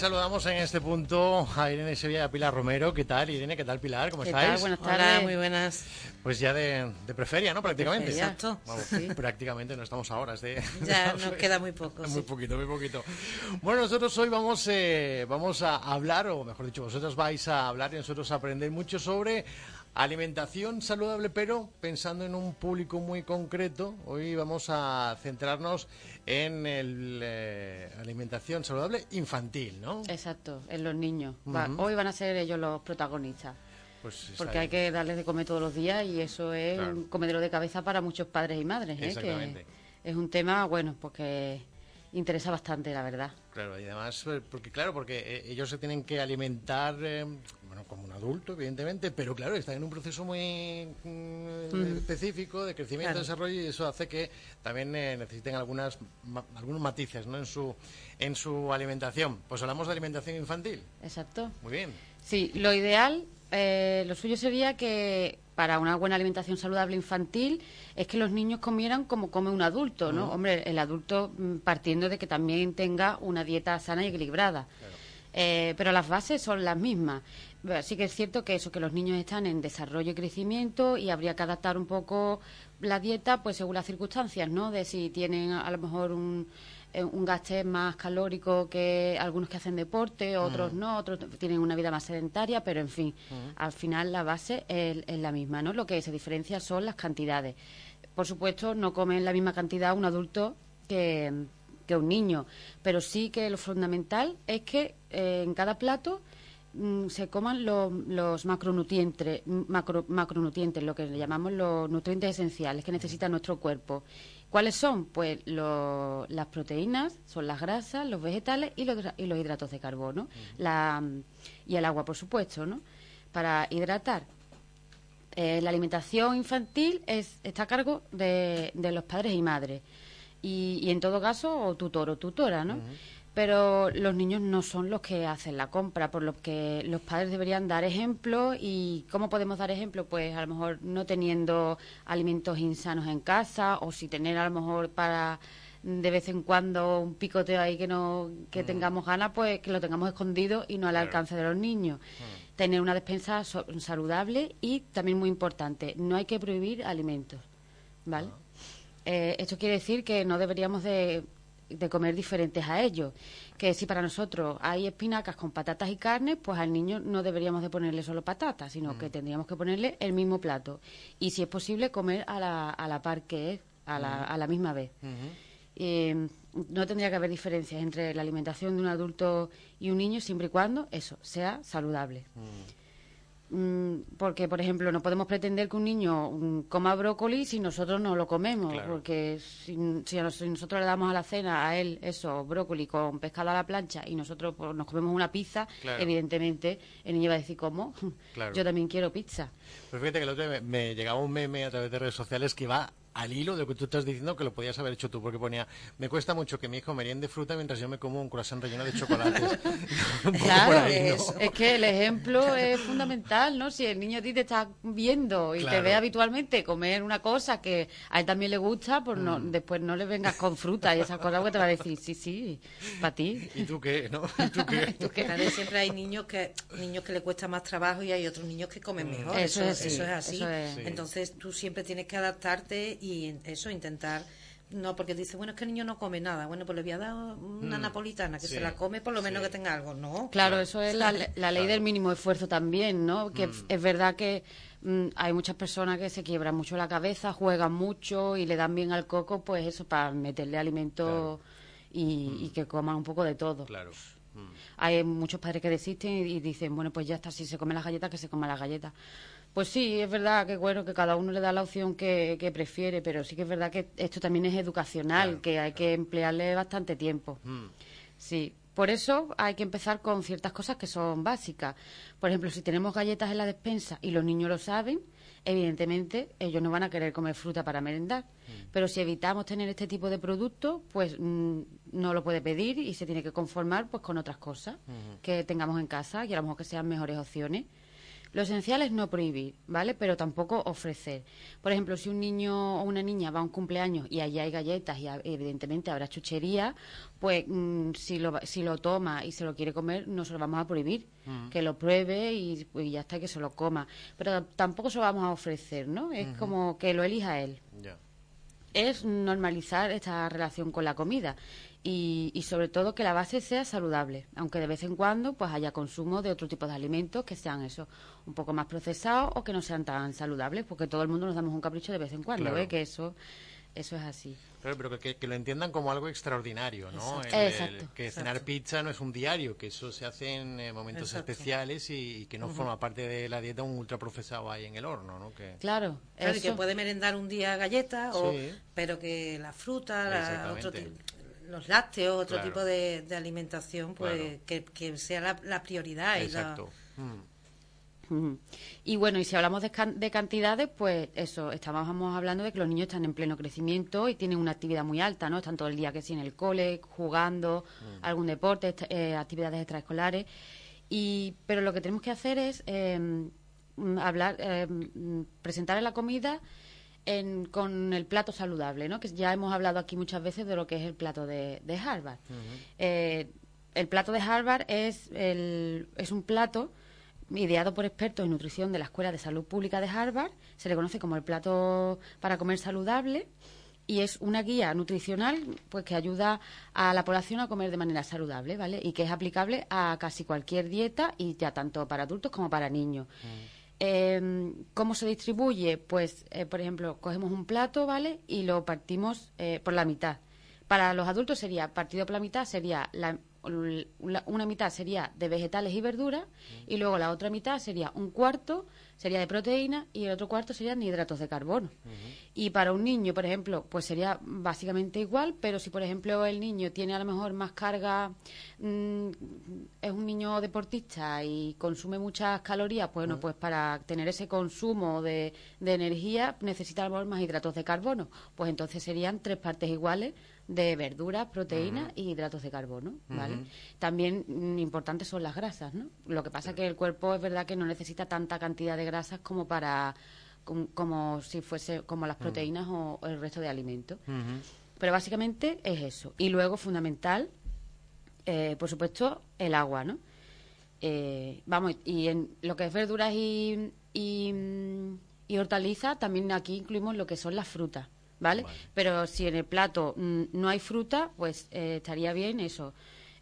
saludamos en este punto a Irene Sevilla y a Pilar Romero. ¿Qué tal, Irene? ¿Qué tal, Pilar? ¿Cómo estáis? Buenas tardes. muy buenas. Pues ya de, preferia, ¿no? Prácticamente. Exacto. Prácticamente no estamos a horas de... Ya nos queda muy poco. Muy poquito, muy poquito. Bueno, nosotros hoy vamos, eh, vamos a hablar, o mejor dicho, vosotros vais a hablar y nosotros a aprender mucho sobre Alimentación saludable, pero pensando en un público muy concreto, hoy vamos a centrarnos en la eh, alimentación saludable infantil, ¿no? Exacto, en los niños. hoy van a ser ellos los protagonistas. Pues porque hay que darles de comer todos los días y eso es un comedero de cabeza para muchos padres y madres. ¿eh? Que es un tema, bueno, porque interesa bastante, la verdad. Claro, y además, eh, porque claro, porque eh, ellos se tienen que alimentar, eh, bueno, como un adulto, evidentemente, pero claro, están en un proceso muy mm, específico de crecimiento, y desarrollo, y eso hace que también necesiten algunas algunos matices, ¿no? En su en su alimentación. Pues hablamos de alimentación infantil. Exacto. Muy bien. Sí, lo ideal, lo suyo sería que para una buena alimentación saludable infantil es que los niños comieran como come un adulto, ¿no? Hombre, el adulto mm, partiendo de que también tenga una dieta sana y equilibrada. Eh, pero las bases son las mismas. Sí que es cierto que eso, que los niños están en desarrollo y crecimiento y habría que adaptar un poco la dieta, pues según las circunstancias, ¿no? De si tienen a lo mejor un eh, un gasto más calórico que algunos que hacen deporte, otros no, otros tienen una vida más sedentaria, pero en fin, al final la base es, la misma, ¿no? Lo que se diferencia son las cantidades. Por supuesto, no comen la misma cantidad un adulto que, un niño, pero sí que lo fundamental es que eh, en cada plato mm, se coman los macronutrientes, macro, macronutrientes, lo que llamamos los nutrientes esenciales que necesita nuestro cuerpo. ¿Cuáles son? Pues las proteínas, son las grasas, los vegetales y los, y los hidratos de carbono. la, y el agua, por supuesto, ¿no? Para hidratar. Eh, la alimentación infantil es, está a cargo de, de los padres y madres. Y, y, en todo caso, o tutor o tutora, ¿no? Pero los niños no son los que hacen la compra, por lo que los padres deberían dar ejemplo. ¿Y cómo podemos dar ejemplo? Pues a lo mejor no teniendo alimentos insanos en casa o si tener a lo mejor para de vez en cuando un picoteo ahí que no que mm. tengamos ganas, pues que lo tengamos escondido y no al alcance de los niños. Mm. Tener una despensa saludable y también muy importante, no hay que prohibir alimentos, ¿vale? Ah. Eh, esto quiere decir que no deberíamos de de comer diferentes a ellos. Que si para nosotros hay espinacas con patatas y carne, pues al niño no deberíamos de ponerle solo patatas, sino que mm. tendríamos que ponerle el mismo plato. Y si es posible, comer a la, a la par que es, a la, mm. a la misma vez. Eh, no tendría que haber diferencias entre la alimentación de un adulto y un niño siempre y cuando eso sea saludable. Mm. Porque, por ejemplo, no podemos pretender que un niño mm, coma brócoli si nosotros no lo comemos, porque si, nosotros le damos a la cena a él eso, brócoli con pescado a la plancha y nosotros pues, nos comemos una pizza, evidentemente el niño va a decir, ¿cómo? Yo también quiero pizza. Pues fíjate que el otro día me, llegaba un meme a través de redes sociales que va al hilo de lo que tú estás diciendo que lo podías haber hecho tú, porque ponía, me cuesta mucho que mi hijo meriende fruta mientras yo me como un croissant relleno de chocolates. claro, es, que el ejemplo es fundamental, ¿no? Si el niño a ti te está viendo y te ve habitualmente comer una cosa que a él también le gusta, pues no, mm. después no le vengas con fruta y esas cosas, que te va a decir, sí, sí, para ti. ¿Y tú qué, no? ¿Y tú qué? ¿Tú siempre hay niños que niños que le cuesta más trabajo y hay otros niños que comen mm. mejor. Eso, es, eso es así. Entonces tú siempre tienes que adaptarte y eso, intentar no, porque dice, bueno, es que el niño no come nada. Bueno, pues le voy a dar una mm. napolitana, que se la come por lo menos que tenga algo, ¿no? Claro, eso es la, ley del mínimo esfuerzo también, ¿no? Que mm. es verdad que mm, hay muchas personas que se quiebran mucho la cabeza, juegan mucho y le dan bien al coco, pues eso, para meterle alimento y, que coman un poco de todo. Claro. Hay muchos padres que desisten y, y, dicen, bueno, pues ya está, si se come las galletas, que se coma las galletas. Pues sí, es verdad que bueno que cada uno le da la opción que, prefiere, pero sí que es verdad que esto también es educacional, que hay que emplearle bastante tiempo. Mm. Sí, por eso hay que empezar con ciertas cosas que son básicas. Por ejemplo, si tenemos galletas en la despensa y los niños lo saben, evidentemente ellos no van a querer comer fruta para merendar. Mm. Pero si evitamos tener este tipo de productos, pues mm, no lo puede pedir y se tiene que conformar pues con otras cosas que tengamos en casa y a lo mejor que sean mejores opciones. Lo esencial es no prohibir, ¿vale? Pero tampoco ofrecer. Por ejemplo, si un niño o una niña va a un cumpleaños y allí hay galletas y evidentemente habrá chuchería, pues mm, si, lo, si lo toma y se lo quiere comer, no se lo vamos a prohibir. Mm. Que lo pruebe y, ya está, que se lo coma. Pero tampoco se lo vamos a ofrecer, ¿no? Es como que lo elija él. Es normalizar esta relación con la comida y, sobre todo que la base sea saludable, aunque de vez en cuando pues haya consumo de otro tipo de alimentos que sean eso, un poco más procesados o que no sean tan saludables, porque todo el mundo nos damos un capricho de vez en cuando, ¿eh? que eso eso es así. Claro, pero que, lo entiendan como algo extraordinario, ¿no? Exacto. que cenar pizza no es un diario, que eso se hace en eh, momentos especiales y, que no forma parte de la dieta un ultraprocesado ahí en el horno, ¿no? Que... Claro, claro y que puede merendar un día galletas, pero que la fruta, la, otro los lácteos, otro tipo de, alimentación, pues que, sea la, prioridad. Exacto. Mm. Y, bueno, y si hablamos de, cantidades, pues eso, estábamos hablando de que los niños están en pleno crecimiento y tienen una actividad muy alta, ¿no? Están todo el día que sí en el cole, jugando, mm. algún deporte, eh, actividades extraescolares. Y, pero lo que tenemos que hacer es em, hablar, em, presentar en la comida con el plato saludable, ¿no? Que ya hemos hablado aquí muchas veces de lo que es el plato de, Harvard. Eh, el plato de Harvard es, el, es un plato ideado por expertos en nutrición de la Escuela de Salud Pública de Harvard. Se le conoce como el plato para comer saludable y es una guía nutricional pues que ayuda a la población a comer de manera saludable, ¿vale? Y que es aplicable a casi cualquier dieta y ya tanto para adultos como para niños. Eh, ¿Cómo se distribuye? Pues, eh, por ejemplo, cogemos un plato, ¿vale? Y lo partimos eh, por la mitad. Para los adultos sería, partido por la mitad, sería la, una mitad sería de vegetales y verduras y luego la otra mitad sería un cuarto sería de proteína y el otro cuarto serían de hidratos de carbono. Y para un niño, por ejemplo, pues sería básicamente igual, pero si por ejemplo el niño tiene a lo mejor más carga, mm, es un niño deportista y consume muchas calorías, pues bueno, pues para tener ese consumo de, de energía necesita a lo mejor más hidratos de carbono. Pues entonces serían tres partes iguales de verduras, proteínas y hidratos de carbono, ¿vale? También mm, importantes son las grasas, ¿no? Lo que pasa es que el cuerpo es verdad que no necesita tanta cantidad de grasas como para como, si fuese como las proteínas o, el resto de alimentos. Pero básicamente es eso. Y luego fundamental, eh, por supuesto, el agua, ¿no? Eh, vamos, y en lo que es verduras y, y, y hortalizas, también aquí incluimos lo que son las frutas. ¿Vale? Pero si en el plato mm, no hay fruta, pues eh, estaría bien eso.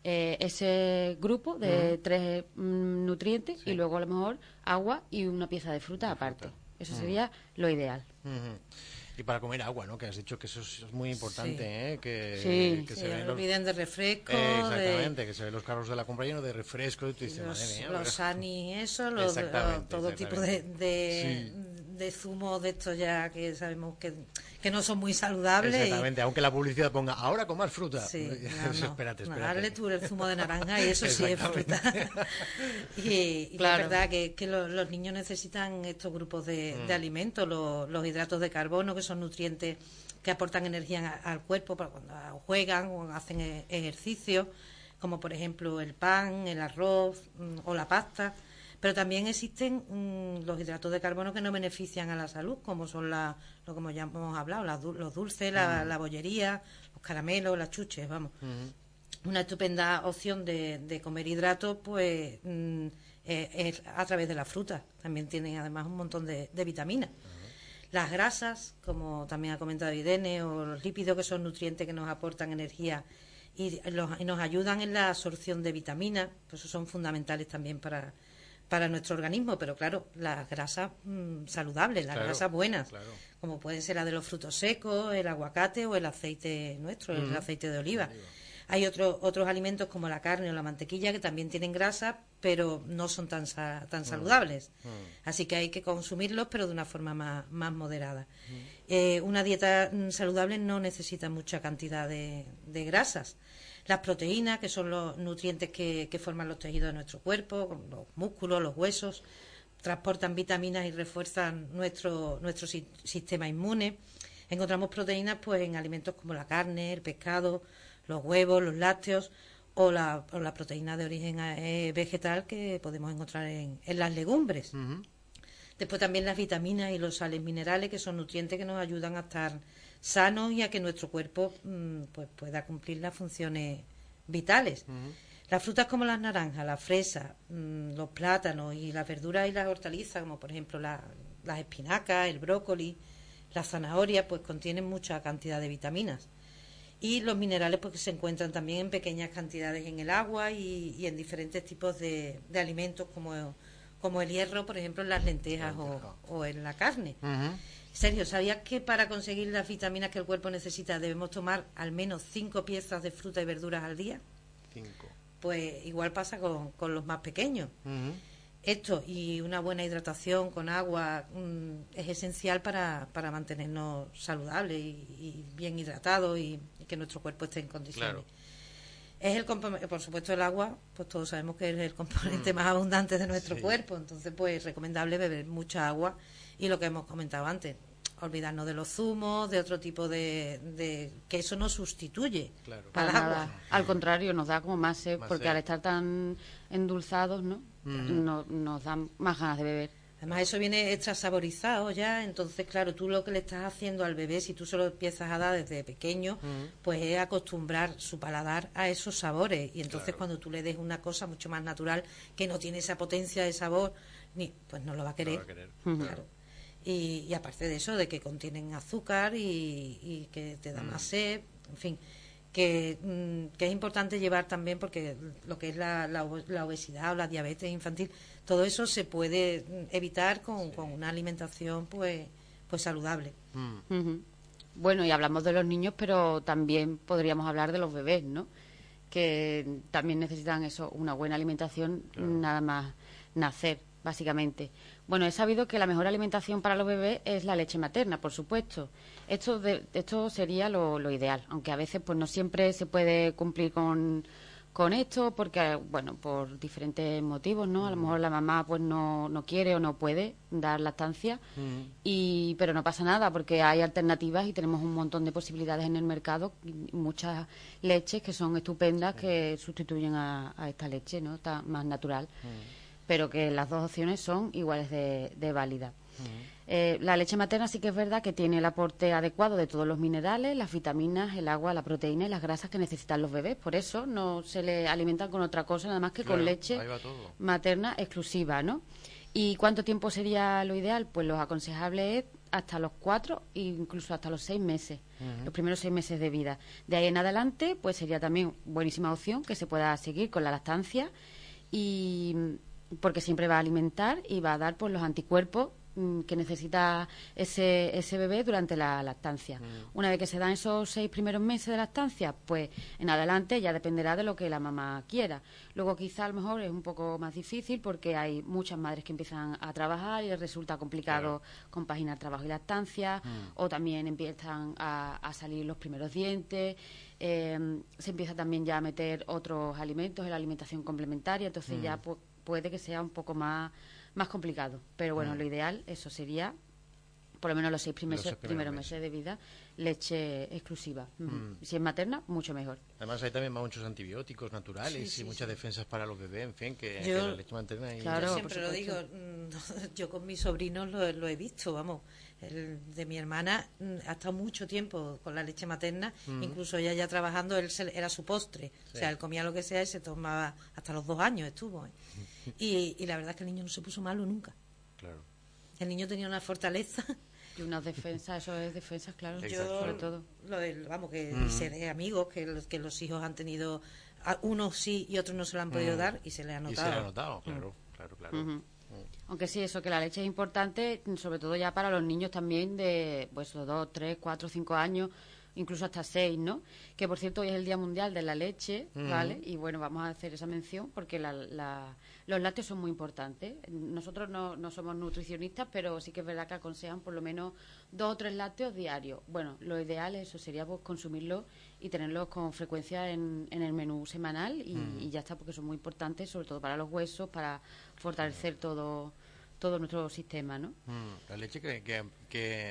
Eh, ese grupo de tres mm, nutrientes y luego a lo mejor agua y una pieza de fruta aparte. Eso sería lo ideal. Y para comer agua, ¿no? Que has dicho que eso es muy importante, ¿eh? Que, sí. que se no olviden de refresco. exactamente, que se ven los carros de la compra llenos de refresco y tú dices, los, madre mía. Los ani, eso, los, todo tipo de, de, de zumo de estos ya que sabemos que que no son muy saludables. Exactamente, aunque la publicidad ponga ahora con más fruta. Sí, espérate, espérate. Darle tú el zumo de naranja y eso sí es fruta. y, la verdad que, que los, niños necesitan estos grupos de, mm. alimentos, los, hidratos de carbono, que son nutrientes que aportan energía al cuerpo para cuando juegan o hacen e, ejercicio, como por ejemplo el pan, el arroz mm, o la pasta. Pero también existen mm, los hidratos de carbono que no benefician a la salud, como son la, lo como ya hemos hablado, los dulces, la, bollería, los caramelos, las chuches, vamos. Una estupenda opción de, comer hidratos, pues mm, es, a través de la fruta. También tienen además un montón de, vitaminas. Las grasas, como también ha comentado Irene, o los lípidos, que son nutrientes que nos aportan energía y, nos ayudan en la absorción de vitaminas, pues son fundamentales también para, para nuestro organismo, pero claro, las grasas mm, saludables, las grasas buenas, como pueden ser la de los frutos secos, el aguacate o el aceite nuestro, el aceite de oliva. Hay otros otros alimentos como la carne o la mantequilla que también tienen grasa, pero no son tan, tan saludables. Así que hay que consumirlos, pero de una forma más, más moderada. Eh, una dieta mm, saludable no necesita mucha cantidad de, de grasas Las proteínas, que son los nutrientes que, que forman los tejidos de nuestro cuerpo, los músculos, los huesos, transportan vitaminas y refuerzan nuestro, nuestro sistema inmune. Encontramos proteínas pues en alimentos como la carne, el pescado, los huevos, los lácteos o la, proteína de origen eh, vegetal que podemos encontrar en, las legumbres. Después también las vitaminas y los sales minerales, que son nutrientes que nos ayudan a estar sanos y a que nuestro cuerpo mm, pues pueda cumplir las funciones vitales. Las frutas como las naranjas, la fresa, mm, los plátanos y las verduras y las hortalizas, como por ejemplo las espinacas, el brócoli, las zanahorias, pues contienen mucha cantidad de vitaminas. Y los minerales, pues que se encuentran también en pequeñas cantidades en el agua y, en diferentes tipos de, alimentos, como, como el hierro, por ejemplo, en las lentejas o, en la carne. Sergio, ¿sabías que para conseguir las vitaminas que el cuerpo necesita debemos tomar al menos cinco piezas de fruta y verduras al día? Cinco. Pues igual pasa con, con los más pequeños. Esto y una buena hidratación con agua mm, es esencial para, para mantenernos saludables y, bien hidratados y, que nuestro cuerpo esté en condiciones. Es el por supuesto el agua, pues todos sabemos que es el componente mm. más abundante de nuestro cuerpo, entonces pues es recomendable beber mucha agua y lo que hemos comentado antes, olvidarnos de los zumos, de otro tipo de, que eso no sustituye para nada. Al contrario, nos da como más sed, porque al estar tan endulzados, ¿no? no, nos dan más ganas de beber. Además, eso viene extra saborizado ya, entonces, claro, tú lo que le estás haciendo al bebé, si tú se lo empiezas a dar desde pequeño, pues es acostumbrar su paladar a esos sabores. Y entonces, cuando tú le des una cosa mucho más natural, que no tiene esa potencia de sabor, ni, pues no lo va a querer. claro. Y, aparte de eso, de que contienen azúcar y, que te da más sed, en fin. Que, mm, que, es importante llevar también porque lo que es la, la, obesidad o la diabetes infantil, todo eso se puede evitar con, con una alimentación pues, pues saludable. Mm. Bueno, y hablamos de los niños, pero también podríamos hablar de los bebés, ¿no? Que también necesitan eso, una buena alimentación nada más nacer, básicamente. Bueno, he sabido que la mejor alimentación para los bebés es la leche materna, por supuesto. Esto, de, esto sería lo, ideal, aunque a veces pues no siempre se puede cumplir con, esto porque, bueno, por diferentes motivos, ¿no? A lo mejor la mamá pues no, no quiere o no puede dar lactancia, y, pero no pasa nada porque hay alternativas y tenemos un montón de posibilidades en el mercado, muchas leches que son estupendas que sustituyen a, esta leche, ¿no? Está más natural pero que las dos opciones son iguales de, de válidas. Eh, la leche materna sí que es verdad que tiene el aporte adecuado de todos los minerales, las vitaminas, el agua, la proteína y las grasas que necesitan los bebés. Por eso no se le alimentan con otra cosa, nada más que con leche materna exclusiva, ¿no? ¿Y cuánto tiempo sería lo ideal? Pues lo aconsejable es hasta los cuatro e incluso hasta los seis meses, los primeros seis meses de vida. De ahí en adelante, pues sería también buenísima opción que se pueda seguir con la lactancia y porque siempre va a alimentar y va a dar pues los anticuerpos mm, que necesita ese, ese bebé durante la lactancia. Mm. Una vez que se dan esos seis primeros meses de lactancia, pues en adelante ya dependerá de lo que la mamá quiera. Luego quizá a lo mejor es un poco más difícil porque hay muchas madres que empiezan a trabajar y les resulta complicado compaginar trabajo y lactancia, mm. o también empiezan a, salir los primeros dientes. Eh, se empieza también ya a meter otros alimentos en la alimentación complementaria, entonces ya pues, puede que sea un poco más, más complicado. Pero bueno, lo ideal, eso sería, por lo menos los seis primeros, primeros, meses. de vida, leche exclusiva. Mm. Si es materna, mucho mejor. Además, hay también muchos antibióticos naturales y muchas defensas para los bebés, en fin, que, la leche materna. Y... Claro, yo siempre lo digo, mm, yo con mis sobrinos lo, lo he visto, vamos el de mi hermana mm, ha estado mucho tiempo con la leche materna, mm. incluso ella ya trabajando, él era su postre, o sea, él comía lo que sea y se tomaba, hasta los dos años estuvo. ¿eh? y, la verdad es que el niño no se puso malo nunca. Claro. El niño tenía una fortaleza. Y unas defensas, eso es defensas, claro, sobre todo. Lo vamos, que mm. de amigos, que los, que los hijos han tenido, unos sí y otros no se lo han podido dar y se le ha notado. Y se le ha notado, claro, claro, claro. Aunque sí, eso que la leche es importante, sobre todo ya para los niños también de pues dos, tres, cuatro, cinco años, incluso hasta seis, ¿no? Que por cierto hoy es el Día Mundial de la Leche, ¿vale? Y bueno, vamos a hacer esa mención porque los lácteos son muy importantes. Nosotros no, no somos nutricionistas, pero sí que es verdad que aconsejan por lo menos dos o tres lácteos diarios. Bueno, lo ideal eso sería pues, consumirlos y tenerlos con frecuencia en, en el menú semanal y, y, ya está, porque son muy importantes, sobre todo para los huesos, para fortalecer todo todo nuestro sistema, ¿no? Mm, la leche que, que,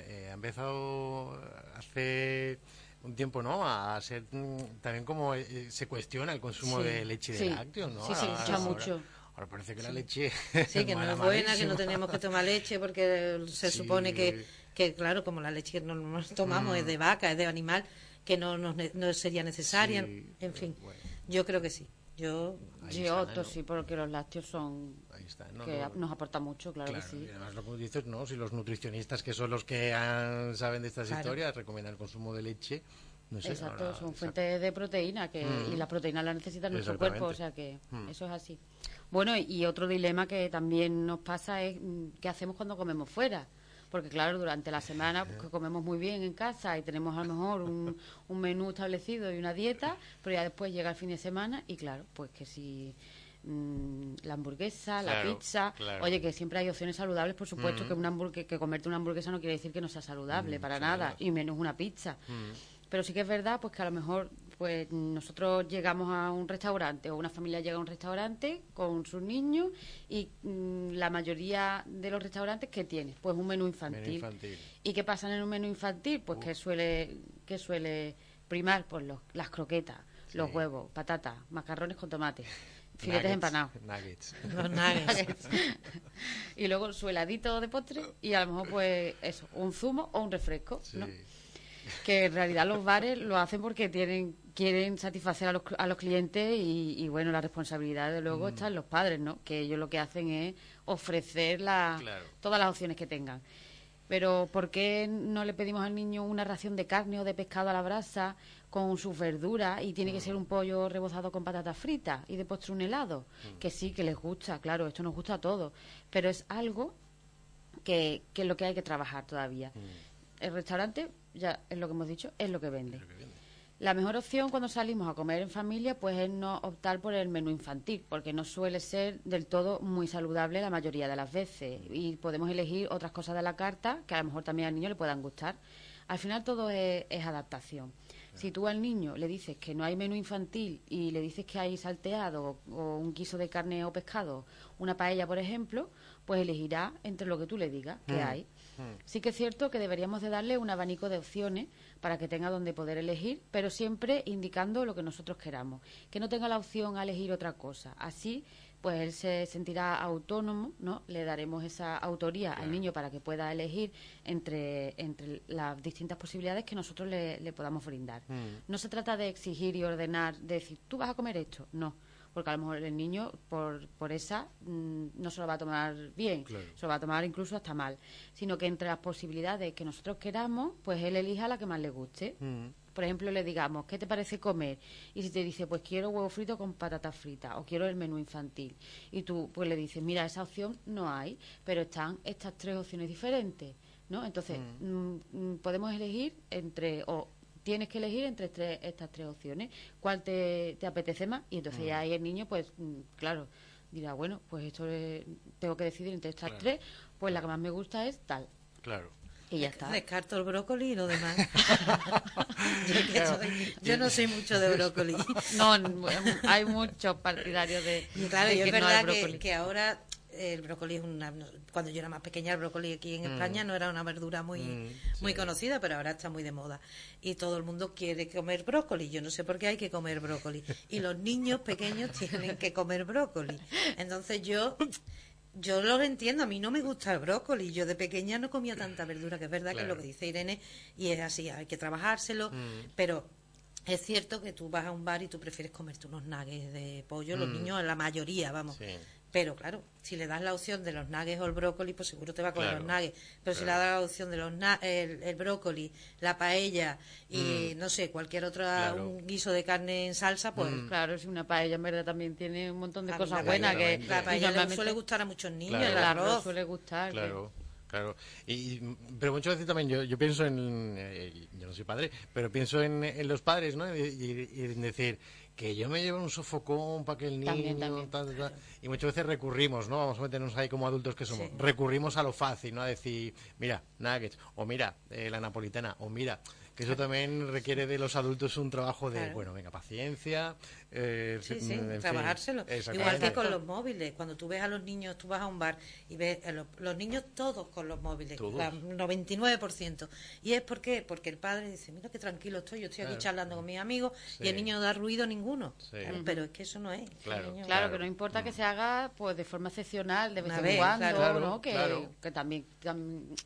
eh, ha empezado hace un tiempo, ¿no? A ser mm, también como eh, se cuestiona el consumo de leche de lácteos, ¿no? Sí, sí, ahora, mucho. Ahora parece que la leche sí que no es buena, que no tenemos que tomar leche porque se supone que, que claro, como la leche que nos tomamos es de mm. vaca, es de animal, que no, nos, no sería necesaria, en fin. Yo creo que sí. Yo, yo sí, porque los lácteos son que nos aporta mucho, claro, que sí. Y además lo que dices, ¿no? Si los nutricionistas, que son los que saben de estas historias, recomiendan el consumo de leche, no sé, Exacto, son fuentes de proteína que, y mm. la proteína la necesita nuestro cuerpo, o sea que mm. eso es así. Bueno, y otro dilema que también nos pasa es mm, qué hacemos cuando comemos fuera porque claro, durante la semana pues, comemos muy bien en casa y tenemos a lo mejor un, un, menú establecido y una dieta, pero ya después llega el fin de semana y claro, pues que si Mm, la hamburguesa, la pizza. Oye, que siempre hay opciones saludables, por supuesto, mm. que, una que comerte una hamburguesa no quiere decir que no sea saludable, mm, para nada, y menos una pizza. Pero sí que es verdad pues que a lo mejor pues nosotros llegamos a un restaurante o una familia llega a un restaurante con sus niños y la mayoría de los restaurantes que tiene pues un menú infantil. y qué pasa en un menú infantil pues que suele que suele primar pues los, las croquetas los huevos patatas macarrones con tomate filetes empanados. Nuggets. Los nuggets. y luego su heladito de postre y a lo mejor pues eso, un zumo o un refresco, ¿no? Que en realidad los bares lo hacen porque tienen quieren satisfacer a los, a los clientes y, bueno, la responsabilidad de luego mm. está en los padres, ¿no? Que ellos lo que hacen es ofrecer la, todas las opciones que tengan. Pero ¿por qué no le pedimos al niño una ración de carne o de pescado a la brasa con sus verduras y tiene que ser un pollo rebozado con patatas fritas y de postre un helado? Mm. Que sí, que les gusta, claro, esto nos gusta a todos, pero es algo que, que es lo que hay que trabajar todavía. Mm. El restaurante, ya es lo que hemos dicho, es lo que vende. La mejor opción cuando salimos a comer en familia pues es no optar por el menú infantil, porque no suele ser del todo muy saludable la mayoría de las veces y podemos elegir otras cosas de la carta que a lo mejor también al niño le puedan gustar. Al final todo es, adaptación. Si tú al niño le dices que no hay menú infantil y le dices que hay salteado o, un guiso de carne o pescado, una paella, por ejemplo, pues elegirá entre lo que tú le digas que mm. hay. Mm. Sí que es cierto que deberíamos de darle un abanico de opciones para que tenga donde poder elegir, pero siempre indicando lo que nosotros queramos, que no tenga la opción a elegir otra cosa. Así, pues él se sentirá autónomo, ¿no? Le daremos esa autoría al niño para que pueda elegir entre, entre las distintas posibilidades que nosotros le, podamos brindar. Mm. No se trata de exigir y ordenar, de decir, tú vas a comer esto, no porque a lo mejor el niño por, por esa mm, no se lo va a tomar bien, se lo va a tomar incluso hasta mal, sino que entre las posibilidades que nosotros queramos, pues él elija la que más le guste. Mm. Por ejemplo, le digamos, ¿qué te parece comer? Y si te dice, pues quiero huevo frito con patatas fritas o quiero el menú infantil. Y tú pues le dices, mira, esa opción no hay, pero están estas tres opciones diferentes. ¿no? Entonces, mm. podemos elegir entre o tienes que elegir entre estas tres opciones, cuál te, apetece más, y entonces ya mm. ahí el niño, pues, mm, claro, dirá, bueno, pues esto tengo que decidir entre estas tres, pues la que más me gusta es tal. Claro. Y ya está. Descarto el brócoli y lo demás. yo, no soy mucho de brócoli. no, hay muchos partidarios de. Claro, y es verdad que, ahora el brócoli es una cuando yo era más pequeña el brócoli aquí en mm. España no era una verdura muy mm, muy conocida pero ahora está muy de moda. Y todo el mundo quiere comer brócoli. Yo no sé por qué hay que comer brócoli. Y los niños pequeños tienen que comer brócoli. Entonces yo yo lo entiendo, a mí no me gusta el brócoli. Yo de pequeña no comía tanta verdura, que es verdad que es lo que dice Irene, y es así, hay que trabajárselo, mm. pero es cierto que tú vas a un bar y tú prefieres comerte unos nuggets de pollo, los niños, la mayoría, vamos. Pero claro, si le das la opción de los nuggets o el brócoli, pues seguro te va a comer los nuggets. Pero si le das la opción de los el, brócoli, la paella y mm. no sé, cualquier otro un guiso de carne en salsa, pues. Mm. Claro, si una paella en verdad también tiene un montón de cosas buenas. que La paella le suele gustar a muchos niños, el arroz. suele gustar. Claro. Claro, y, pero muchas veces también yo, yo pienso en, eh, yo no soy padre, pero pienso en, en los padres, ¿no? Y, y, en decir, que yo me llevo un sofocón para que el niño... y muchas veces recurrimos, ¿no? Vamos a meternos ahí como adultos que somos. Recurrimos a lo fácil, ¿no? A decir, mira, nuggets, o mira, eh, la napolitana, o mira, que eso también requiere de los adultos un trabajo de, bueno, venga, paciencia. Eh, sí, sí, trabajárselo. Igual que con los móviles. Cuando tú ves a los niños, tú vas a un bar y ves a los, niños todos con los móviles, ¿Todos? 99%. ¿Y es porque Porque el padre dice, mira qué tranquilo estoy, yo estoy aquí charlando con mis amigos y el niño no da ruido ninguno. Pero es que eso no es. Claro, claro, que no importa que se haga pues de forma excepcional, de vez en cuando, ¿no? Que, que también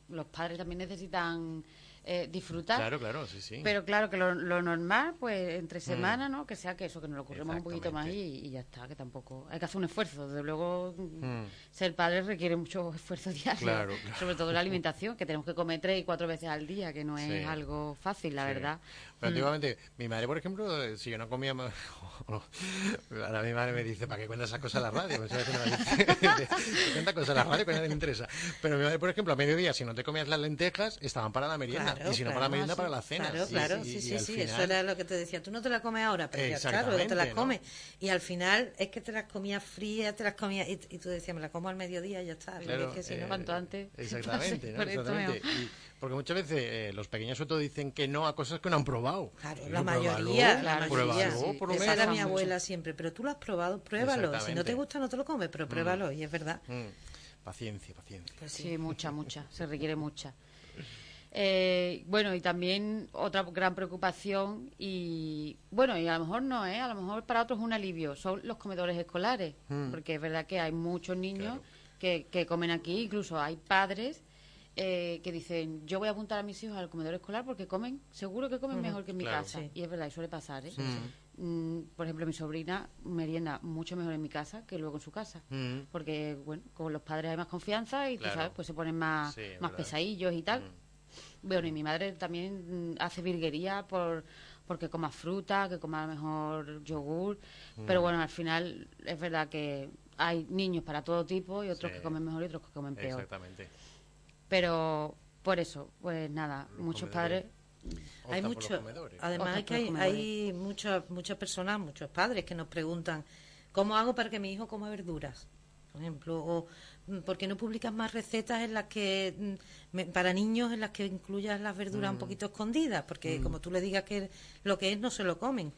los padres también necesitan eh, disfrutar. Claro, claro, sí, sí. Pero claro que lo, normal, pues entre mm. semana, ¿no? Que sea que eso, que nos lo ocurramos un poquito más y, ya está, que tampoco. Hay que hacer un esfuerzo. Desde luego, mm. ser padre requiere mucho esfuerzo diario. Sobre todo la alimentación, que tenemos que comer tres y cuatro veces al día, que no es algo fácil, la verdad. Pero mm. mi madre, por ejemplo, si yo no comía. Ahora mi madre me dice, ¿para qué cuentas esas cosas a la radio? Dice, cuenta cosas a la radio que a nadie le interesa. Pero mi madre, por ejemplo, a mediodía, si no te comías las lentejas, estaban para la merienda. y si no para la merienda, para la cena. Claro, claro, sí, sí, sí. Eso era lo que te decía. Tú no te la comes ahora, pero ya claro, te las comes. Y al final es que te las comías frías, te las comías. Y, tú decías, me la como al mediodía y ya está. Claro, es que si no, cuanto antes. Exactamente, ¿no? exactamente. Porque muchas veces eh, los pequeños sobre todo dicen que no a cosas que no han probado. Claro, la mayoría. la mayoría. Esa era mi abuela siempre. Pero tú lo has probado, pruébalo. Si no te gusta, no te lo comes, pero mm. pruébalo. Y es verdad. Mm. Paciencia, paciencia. Pues sí. mucha, mucha. Se requiere mucha. Eh, bueno, y también otra gran preocupación, y bueno, y a lo mejor no, ¿eh? a lo mejor para otros es un alivio, son los comedores escolares, mm. porque es verdad que hay muchos niños que, que comen aquí, incluso hay padres eh, que dicen, yo voy a apuntar a mis hijos al comedor escolar porque comen, seguro que comen mejor que en mi casa. Y es verdad, y suele pasar, ¿eh? Mm, por ejemplo, mi sobrina merienda mucho mejor en mi casa que luego en su casa. Porque, bueno, con los padres hay más confianza y, tú sabes, pues se ponen más, más pesadillos y tal. Bueno, y mi madre también mm, hace virguería por porque coma fruta, que coma mejor yogur. Pero bueno, al final es verdad que hay niños para todo tipo y otros que comen mejor y otros que comen peor. Exactamente. Pero por eso, pues nada, muchos padres hay muchos además hay que hay, muchas muchas personas muchos padres que nos preguntan cómo hago para que mi hijo coma verduras por ejemplo o mm, por qué no publicas más recetas en las que mm, para niños en las que incluyas las verduras un mm. poquito escondidas porque como tú le digas que lo que es no se lo comen.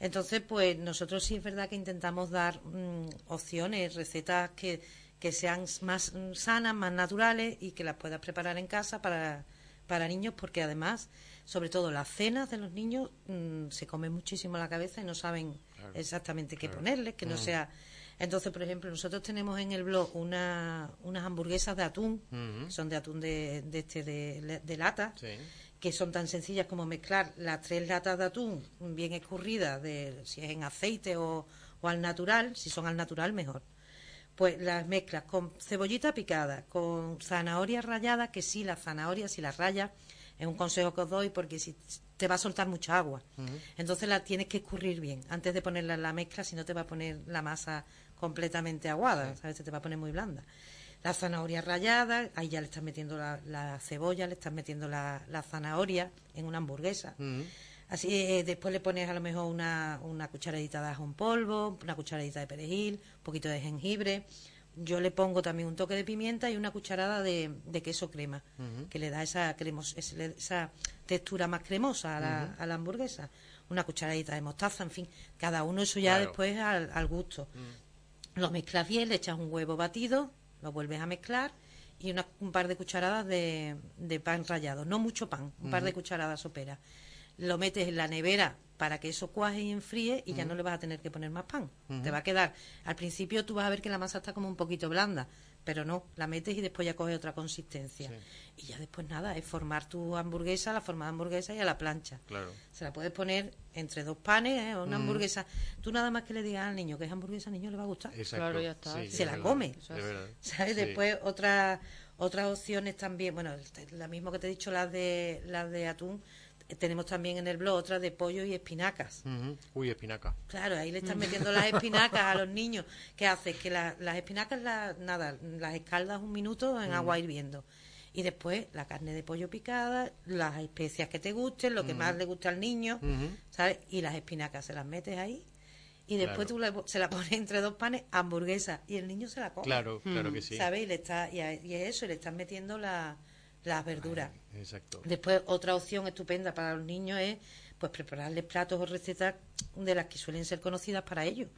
Entonces pues nosotros sí es verdad que intentamos dar opciones recetas que que sean más sanas, más naturales y que las puedas preparar en casa para, para niños, porque además, sobre todo las cenas de los niños, mm, se come muchísimo la cabeza y no saben exactamente qué ponerles, que no mm. sea... Entonces, por ejemplo, nosotros tenemos en el blog una, unas hamburguesas de atún, son de atún de, de este de, lata, que son tan sencillas como mezclar las tres latas de atún bien escurridas, de, si es en aceite o, o al natural, si son al natural, mejor pues las mezclas con cebollita picada, con zanahoria rallada, que sí, las zanahorias, si las rayas, es un consejo que os doy porque si te va a soltar mucha agua. Entonces la tienes que escurrir bien antes de ponerla en la mezcla, si no te va a poner la masa completamente aguada, ¿sabes? te va a poner muy blanda. La zanahoria rallada, ahí ya le estás metiendo la, cebolla, le estás metiendo la, zanahoria en una hamburguesa. Así, eh, después le pones a lo mejor una, una cucharadita de ajo en polvo, una cucharadita de perejil, un poquito de jengibre. Yo le pongo también un toque de pimienta y una cucharada de, queso crema, que le da esa, cremos, esa textura más cremosa a la, a la, hamburguesa. Una cucharadita de mostaza, en fin, cada uno eso ya después al, gusto. Mm. Lo mezclas bien, le echas un huevo batido, lo vuelves a mezclar y un par de cucharadas de, de pan rallado, no mucho pan, un par de cucharadas soperas lo metes en la nevera para que eso cuaje y enfríe y ya no le vas a tener que poner más pan. Te va a quedar. Al principio tú vas a ver que la masa está como un poquito blanda, pero no, la metes y después ya coge otra consistencia. Y ya después nada, es formar tu hamburguesa, la forma de hamburguesa y a la plancha. Claro. Se la puedes poner entre dos panes, ¿eh? una hamburguesa. Tú nada más que le digas al niño que es hamburguesa, al niño le va a gustar. Claro, ya está. Se la come. ¿Sabes? Después otra, otras opciones también, bueno, la misma que te he dicho, las de, las de atún tenemos también en el blog otra de pollo y espinacas. Uy, espinaca. Claro, ahí le están metiendo las espinacas a los niños. ¿Qué haces? Que las espinacas, nada, las escaldas un minuto en agua hirviendo. y después la carne de pollo picada, las especias que te gusten, lo que más le gusta al niño, ¿sabes? Y las espinacas se las metes ahí y después tú se la pones entre dos panes, hamburguesa, y el niño se la come. Claro, claro que sí. ¿Sabes? Y, le está, y, es eso, le están metiendo las verduras. exacto. Después, otra opción estupenda para los niños es pues prepararles platos o recetas de las que suelen ser conocidas para ellos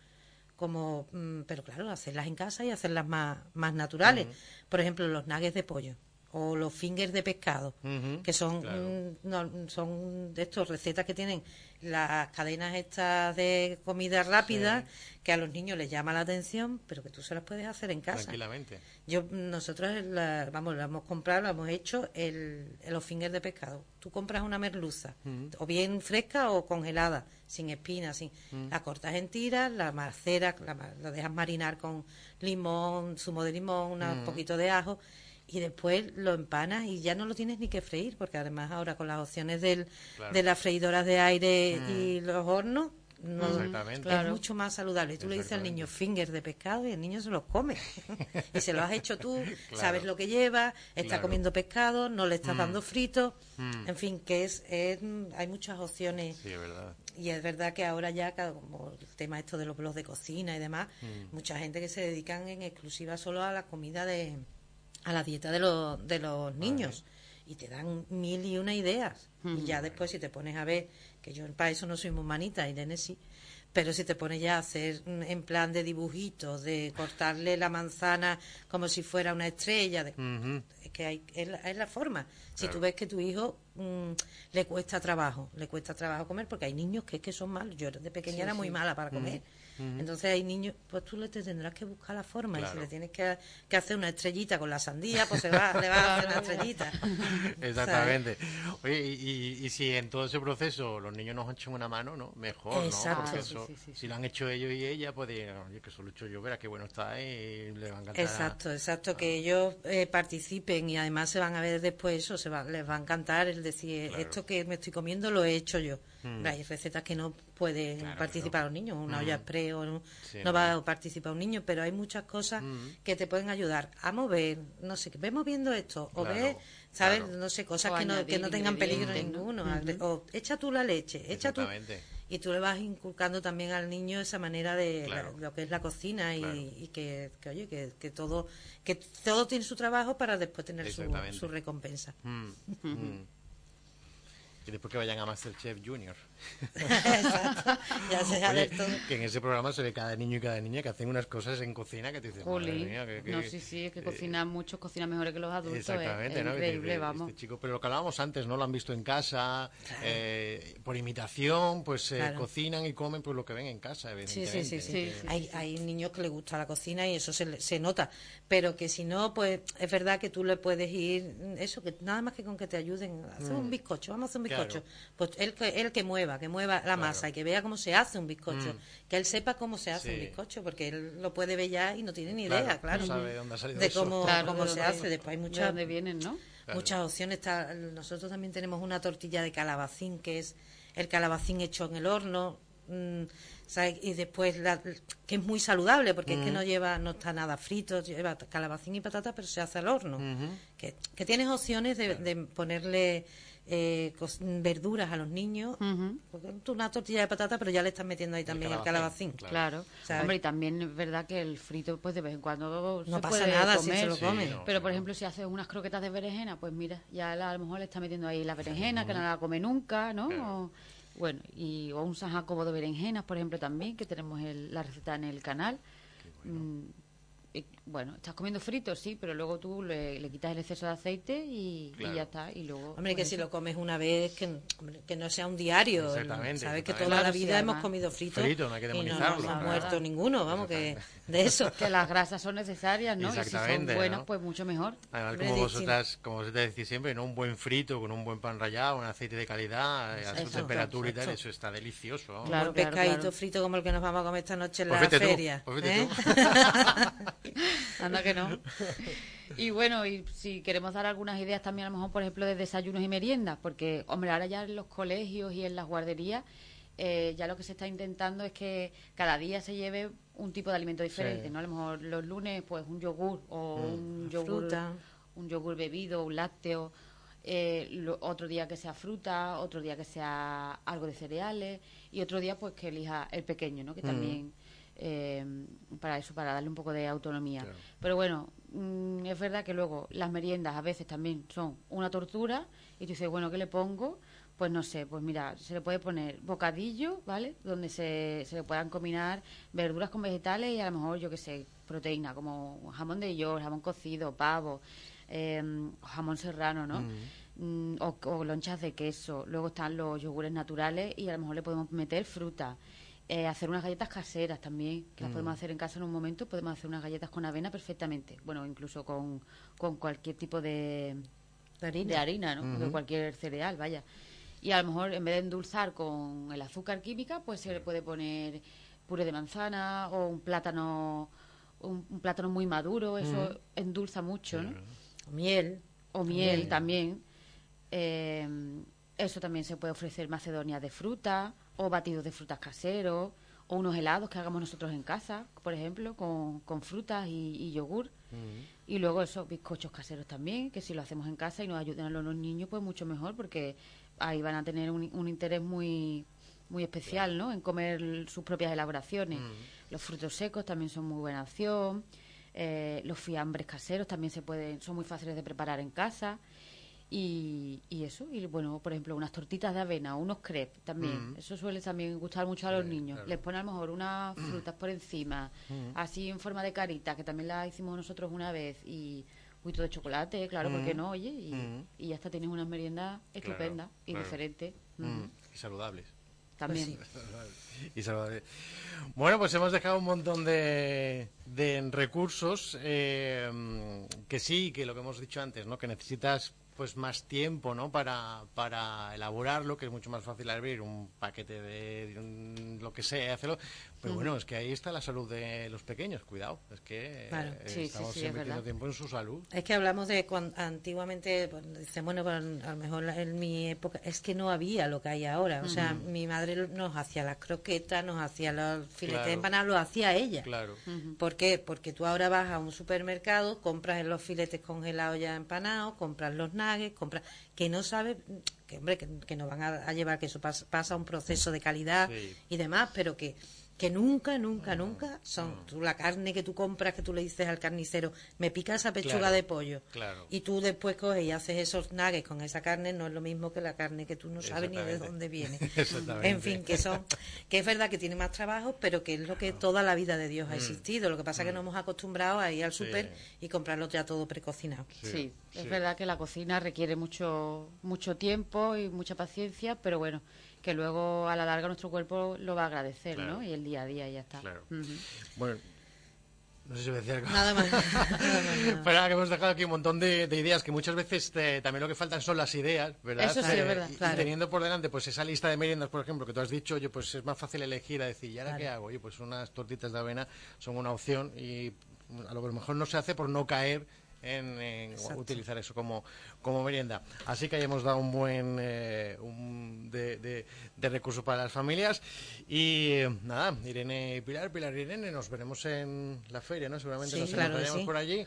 como mm, pero claro hacerlas en casa y hacerlas más, más naturales por ejemplo los nuggets de pollo o los fingers de pescado, que son, son de estos recetas que tienen las cadenas estas de comida rápida, que a los niños les llama la atención, pero que tú se las puedes hacer en casa. Tranquilamente. Yo, nosotros, vamos, lo hemos comprado, lo hemos hecho, el, los fingers de pescado. Tú compras una merluza, o bien fresca o congelada, sin espinas, sin, la cortas en tiras, la maceras, la, dejas marinar con limón, zumo de limón, un poquito de ajo y después lo empanas y ya no lo tienes ni que freír, porque además ahora con las opciones del, de las freidoras de aire y mm. los hornos, no, es mucho más saludable. Tú le dices al niño finger de pescado y el niño se los come. y se lo has hecho tú, sabes lo que lleva, está comiendo pescado, no le estás mm. dando frito. Mm. En fin, que es, hay muchas opciones. Y es verdad que ahora ya, como el tema esto de los blogs de cocina y demás, mucha gente que se dedican en exclusiva solo a la comida de a la dieta de, los de los niños. Y te dan mil y una ideas. Y ya después, si te pones a ver, que yo para eso no soy muy manita, Irene sí, pero si te pones ya a hacer mm, en plan de dibujitos, de cortarle la manzana como si fuera una estrella, de, es que hay, es, la, forma. Si tú ves que tu hijo mm, le cuesta trabajo, le cuesta trabajo comer, porque hay niños que es que son malos. Yo de pequeña era muy mala para comer. Entonces hay niños, pues tú le tendrás que buscar la forma y si le tienes que, hacer una estrellita con la sandía, pues se va, le vas a hacer una estrellita. Exactamente. Oye, y, y, si en todo ese proceso los niños nos echan una mano, ¿no? Mejor, ¿no? Porque eso, si lo han hecho ellos y ella, pues digan, oye, que eso lo he hecho yo, verá qué bueno está y le va a encantar. Exacto, exacto, que ellos eh, participen y además se van a ver después eso, se va, les va a encantar el decir, esto que me estoy comiendo lo he hecho yo. Hmm. Hay recetas que no pueden participar los niños, una olla spray o no, no, va a participar un niño, pero hay muchas cosas hmm. que te pueden ayudar a mover, no sé, ves moviendo esto, o ves, ¿sabes? No sé, cosas que no, que no tengan peligro ninguno, o echa tú la leche, echa tú y tú le vas inculcando también al niño esa manera de lo que es la cocina y, que, oye que, que, todo que todo tiene su trabajo para después tener su, su recompensa y después que vayan a Masterchef Junior. Exacto, ya se Que en ese programa se ve cada niño y cada niña que hacen unas cosas en cocina que te dicen, No, sí, sí, es que cocinan eh, mucho, cocinan mejor que los adultos. Exactamente, ¿no? Increíble, vamos. Este chico, pero lo que hablábamos antes, ¿no? Lo han visto en casa, eh, por imitación, pues eh, cocinan y comen pues lo que ven en casa, evidentemente. Sí, sí, sí. sí, hay, hay niños que les gusta la cocina y eso se, se nota, pero que si no, pues es verdad que tú le puedes ir, eso, que nada más que con que te ayuden, a hacer un mm. bizcocho, vamos a hacer un bizcocho. Pues él, él que mueva, que mueva la masa y que vea cómo se hace un bizcocho, mm. que él sepa cómo se hace un bizcocho, porque él lo puede ver ya y no tiene ni idea, claro, de cómo, cómo se hace. Después hay muchas, vienen, ¿no? muchas opciones. Está, nosotros también tenemos una tortilla de calabacín, que es el calabacín hecho en el horno. Mm, y después que es muy saludable porque es que no lleva no está nada frito lleva calabacín y patata pero se hace al horno. Que, que, tienes opciones de, de ponerle eh, verduras a los niños, una tortilla de patata, pero ya le estás metiendo ahí también el calabacín. Claro, hombre, y también es verdad que el frito, pues de vez en cuando no pasa nada si se lo come. pero por ejemplo, si haces unas croquetas de berenjena, pues mira, ya a lo mejor le está metiendo ahí la berenjena, que no la come nunca, ¿no? bueno, y o un San Jacobo de berenjenas, por ejemplo, también, que tenemos la receta en el canal. Bueno, estás comiendo frito, sí, pero luego tú le, quitas el exceso de aceite y, ya está. Y luego, hombre, que si lo comes una vez, que, que no sea un diario. Sabes que toda la vida hemos comido frito, frito no hay que y no nos ha muerto ninguno, vamos, que de eso. que las grasas son necesarias, ¿no? Y si son buenas, pues mucho mejor. Además, como vosotras, como vosotras decís siempre, ¿no? Un buen frito con un buen pan rallado, un aceite de calidad, a su temperatura y tal, eso está delicioso. Claro, un pescadito frito como el que nos vamos a comer esta noche en pues la feria. Pues ¿eh? Anda que no. Y bueno, y si queremos dar algunas ideas también, a lo mejor, por ejemplo, de desayunos y meriendas, porque, hombre, ahora ya en los colegios y en las guarderías, eh, ya lo que se está intentando es que cada día se lleve un tipo de alimento diferente, ¿no? A lo mejor los lunes, pues un yogur o mm. un yogur un yogur bebido, un lácteo, eh, otro día que sea fruta, otro día que sea algo de cereales y otro día pues que elija el pequeño, ¿no? Que también eh, para eso, para darle un poco de autonomía. Pero bueno, mm, es verdad que luego las meriendas a veces también son una tortura y tú dices, bueno, ¿qué le pongo? Pues no sé, pues mira, se le puede poner bocadillo, ¿vale? Donde se, se le puedan combinar verduras con vegetales y a lo mejor, yo qué sé, proteína, como jamón de york, jamón cocido, pavo, eh, jamón serrano, ¿no? Mm, o, lonchas de queso. Luego están los yogures naturales y a lo mejor le podemos meter fruta. Eh, hacer unas galletas caseras también, que las podemos hacer en casa en un momento. Podemos hacer unas galletas con avena perfectamente. Bueno, incluso con, con cualquier tipo de, de harina, ¿no? De cualquier cereal, vaya. Y a lo mejor en vez de endulzar con el azúcar química, pues se le puede poner puré de manzana o un plátano un, plátano muy maduro, eso endulza mucho, ¿no? miel. O miel también. Eh, eso también se puede ofrecer macedonia de fruta o batidos de frutas caseros o unos helados que hagamos nosotros en casa, por ejemplo, con, con frutas y, yogur. Y luego esos bizcochos caseros también, que si lo hacemos en casa y nos ayudan a los niños, pues mucho mejor, porque ahí van a tener un, un interés muy muy especial, ¿no? En comer sus propias elaboraciones. Los frutos secos también son muy buena opción. Eh, los fiambres caseros también se pueden, son muy fáciles de preparar en casa. Y, y, eso, y bueno, por ejemplo, unas tortitas de avena o unos crepes también. Eso suele también gustar mucho a los niños. Les pone a lo mejor unas frutas por encima, así en forma de carita, que también la hicimos nosotros una vez. Y un poquito de chocolate, claro, porque no? Oye, y, y, ya está, tienes unas meriendas estupendas y diferentes. Y saludables también. y bueno, pues hemos dejado un montón de, de recursos eh, que sí, que lo que hemos dicho antes, ¿no? Que necesitas pues más tiempo ¿no? para, para elaborarlo, que es mucho más fácil abrir un paquete de, lo que sea, hacerlo. Pero bueno, es que ahí está la salud de los pequeños, cuidado, es que estamos invirtiendo tiempo en su salud. Es que hablamos de cuando antiguamente, pues, dicen, bueno, pues, a lo mejor en mi época, es que no había lo que hay ahora. O sea, mi madre nos hacía las croquetas, nos hacía los filetes de empanadas, lo hacía ella. Claro. ¿Por qué? Porque tú ahora vas a un supermercado, compras los filetes congelados ya empanados, compras los que no sabes que hombre que, no van a, llevar que eso pasa, un proceso de calidad y demás pero que que nunca, nunca, nunca son la carne que tú compras, que tú le dices al carnicero, me pica esa pechuga de pollo. Y tú después coges y haces esos nuggets con esa carne, no es lo mismo que la carne que tú no sabes ni de dónde viene. en fin, que son, que es verdad que tiene más trabajo, pero que es lo que toda la vida de Dios ha mm. existido. Lo que pasa es que mm. nos hemos acostumbrado a ir al súper y comprarlo ya todo precocinado. Sí, es verdad que la cocina requiere mucho, mucho tiempo y mucha paciencia, pero bueno que luego a la larga nuestro cuerpo lo va a agradecer, ¿no? Y el día a día ya está. Claro. Bueno, no sé si algo. Nada más. Pero que hemos dejado aquí un montón de, ideas que muchas veces eh, también lo que faltan son las ideas, ¿verdad? Eso sí, es verdad. Y, teniendo por delante pues esa lista de meriendas, por ejemplo, que tú has dicho, oye, pues es más fácil elegir a decir, ¿y ahora qué hago? Oye, pues unas tortitas de avena son una opción y a lo mejor no se hace por no caer en, utilizar eso como, como merienda. Así que hemos dado un buen eh, de, de, recurso para las familias. Y nada, Irene y Pilar, Pilar y Irene, nos veremos en la feria, ¿no? Seguramente nos encontraremos por allí.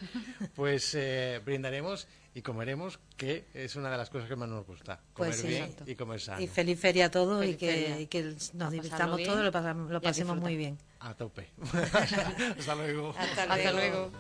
Pues eh, brindaremos y comeremos, que es una de las cosas que más nos gusta. Comer pues bien y comer sano. Y feliz feria a todos y que, que, nos divirtamos todos, lo, pasamos, lo pasemos muy bien. A tope. Hasta luego. Hasta luego.